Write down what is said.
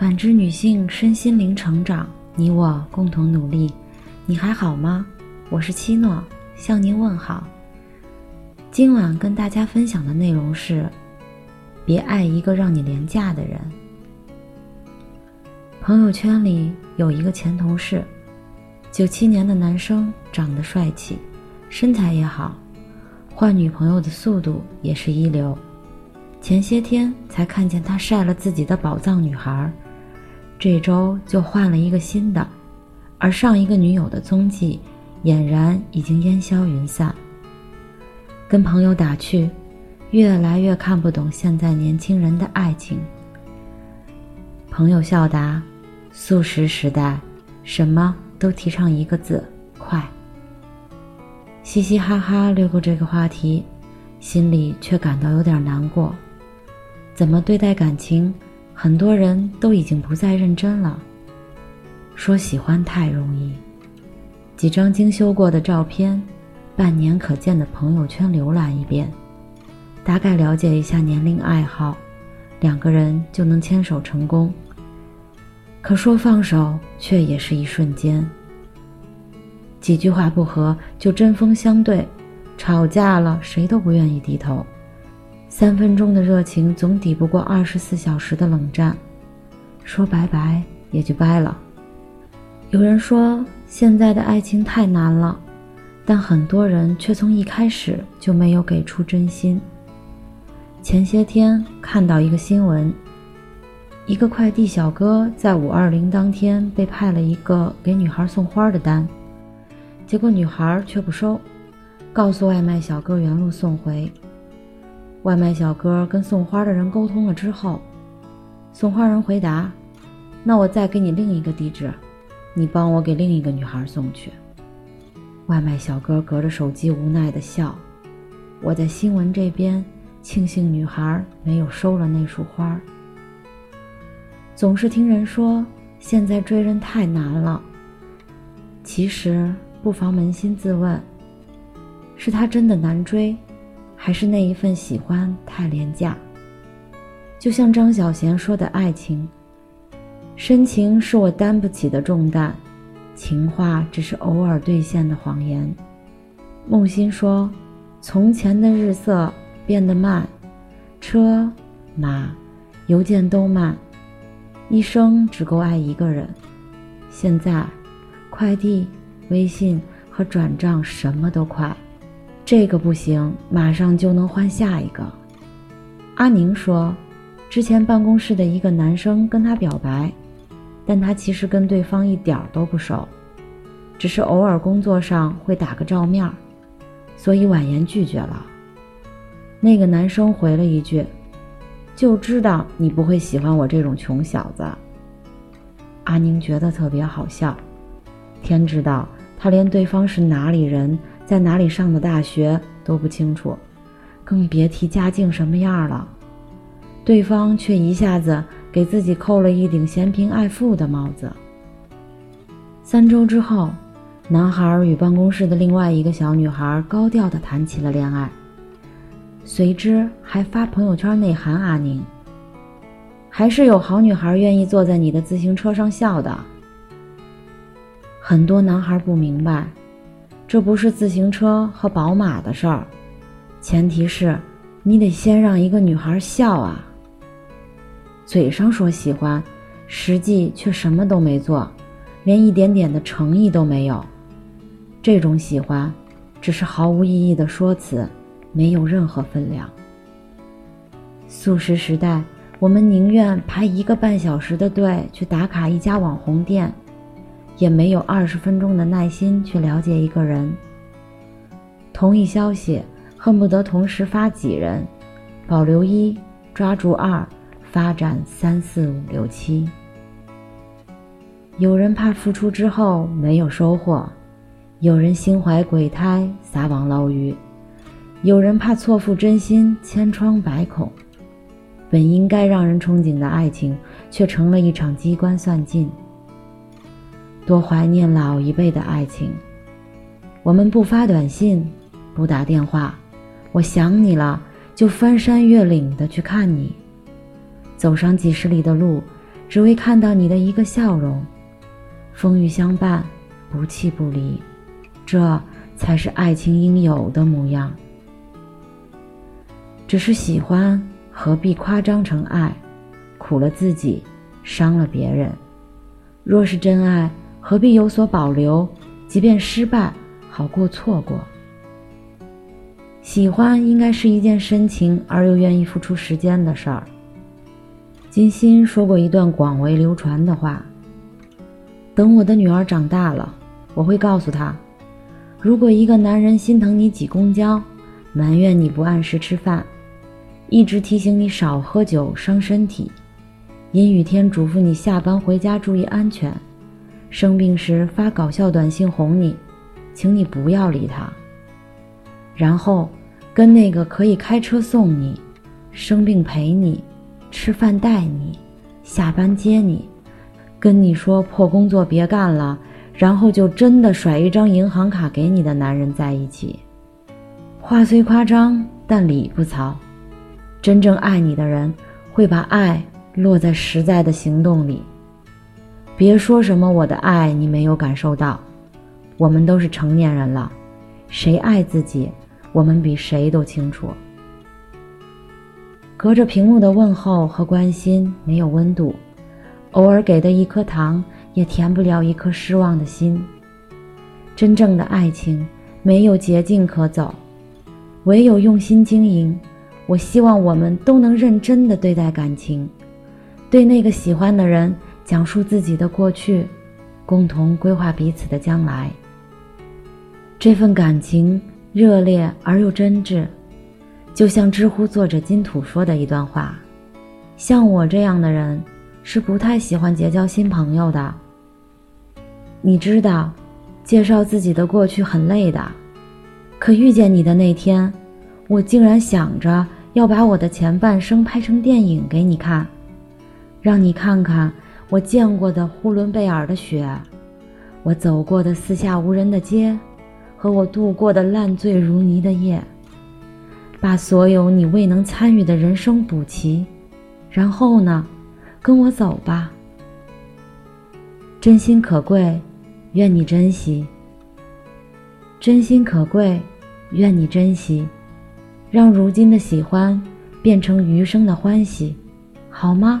感知女性身心灵成长，你我共同努力。你还好吗？我是七诺，向您问好。今晚跟大家分享的内容是：别爱一个让你廉价的人。朋友圈里有一个前同事，九七年的男生，长得帅气，身材也好，换女朋友的速度也是一流。前些天才看见他晒了自己的宝藏女孩，这周就换了一个新的，而上一个女友的踪迹俨然已经烟消云散。跟朋友打趣，越来越看不懂现在年轻人的爱情。朋友笑答：“素食时代，什么都提倡一个字——快。”嘻嘻哈哈略过这个话题，心里却感到有点难过。怎么对待感情，很多人都已经不再认真了。说喜欢太容易，几张精修过的照片，半年可见的朋友圈浏览一遍，大概了解一下年龄爱好，两个人就能牵手成功。可说放手，却也是一瞬间。几句话不合就针锋相对，吵架了谁都不愿意低头。三分钟的热情总抵不过二十四小时的冷战，说拜拜也就掰了。有人说现在的爱情太难了，但很多人却从一开始就没有给出真心。前些天看到一个新闻，一个快递小哥在五二零当天被派了一个给女孩送花的单，结果女孩却不收，告诉外卖小哥原路送回。外卖小哥跟送花的人沟通了之后，送花人回答：“那我再给你另一个地址，你帮我给另一个女孩送去。”外卖小哥隔着手机无奈的笑。我在新闻这边庆幸女孩没有收了那束花。总是听人说现在追人太难了，其实不妨扪心自问：是他真的难追？还是那一份喜欢太廉价。就像张小娴说的：“爱情，深情是我担不起的重担，情话只是偶尔兑现的谎言。”梦欣说：“从前的日色变得慢，车马邮件都慢，一生只够爱一个人。现在，快递、微信和转账什么都快。”这个不行，马上就能换下一个。阿宁说，之前办公室的一个男生跟他表白，但他其实跟对方一点都不熟，只是偶尔工作上会打个照面，所以婉言拒绝了。那个男生回了一句：“就知道你不会喜欢我这种穷小子。”阿宁觉得特别好笑，天知道他连对方是哪里人。在哪里上的大学都不清楚，更别提家境什么样了。对方却一下子给自己扣了一顶嫌贫爱富的帽子。三周之后，男孩与办公室的另外一个小女孩高调的谈起了恋爱，随之还发朋友圈内涵阿宁：“还是有好女孩愿意坐在你的自行车上笑的。”很多男孩不明白。这不是自行车和宝马的事儿，前提是，你得先让一个女孩笑啊。嘴上说喜欢，实际却什么都没做，连一点点的诚意都没有。这种喜欢，只是毫无意义的说辞，没有任何分量。素食时代，我们宁愿排一个半小时的队去打卡一家网红店。也没有二十分钟的耐心去了解一个人。同一消息恨不得同时发几人，保留一，抓住二，发展三四五六七。有人怕付出之后没有收获，有人心怀鬼胎撒网捞鱼，有人怕错付真心千疮百孔。本应该让人憧憬的爱情，却成了一场机关算尽。多怀念老一辈的爱情。我们不发短信，不打电话，我想你了，就翻山越岭的去看你。走上几十里的路，只为看到你的一个笑容，风雨相伴，不弃不离，这才是爱情应有的模样。只是喜欢，何必夸张成爱？苦了自己，伤了别人。若是真爱，何必有所保留？即便失败，好过错过。喜欢应该是一件深情而又愿意付出时间的事儿。金星说过一段广为流传的话：“等我的女儿长大了，我会告诉她，如果一个男人心疼你挤公交，埋怨你不按时吃饭，一直提醒你少喝酒伤身体，阴雨天嘱咐你下班回家注意安全，生病时发搞笑短信哄你，请你不要理他。然后，跟那个可以开车送你，生病陪你。”吃饭带你，下班接你，跟你说破工作别干了，然后就真的甩一张银行卡给你的男人在一起。话虽夸张，但理不糙。真正爱你的人，会把爱落在实在的行动里。别说什么我的爱你没有感受到，我们都是成年人了，谁爱自己，我们比谁都清楚。隔着屏幕的问候和关心没有温度，偶尔给的一颗糖也填不了一颗失望的心。真正的爱情没有捷径可走，唯有用心经营。我希望我们都能认真的对待感情，对那个喜欢的人讲述自己的过去，共同规划彼此的将来。这份感情热烈而又真挚。就像知乎作者金土说的一段话：“像我这样的人，是不太喜欢结交新朋友的。你知道，介绍自己的过去很累的。可遇见你的那天，我竟然想着要把我的前半生拍成电影给你看，让你看看我见过的呼伦贝尔的雪，我走过的四下无人的街，和我度过的烂醉如泥的夜。”把所有你未能参与的人生补齐，然后呢，跟我走吧。真心可贵，愿你珍惜。真心可贵，愿你珍惜，让如今的喜欢变成余生的欢喜，好吗？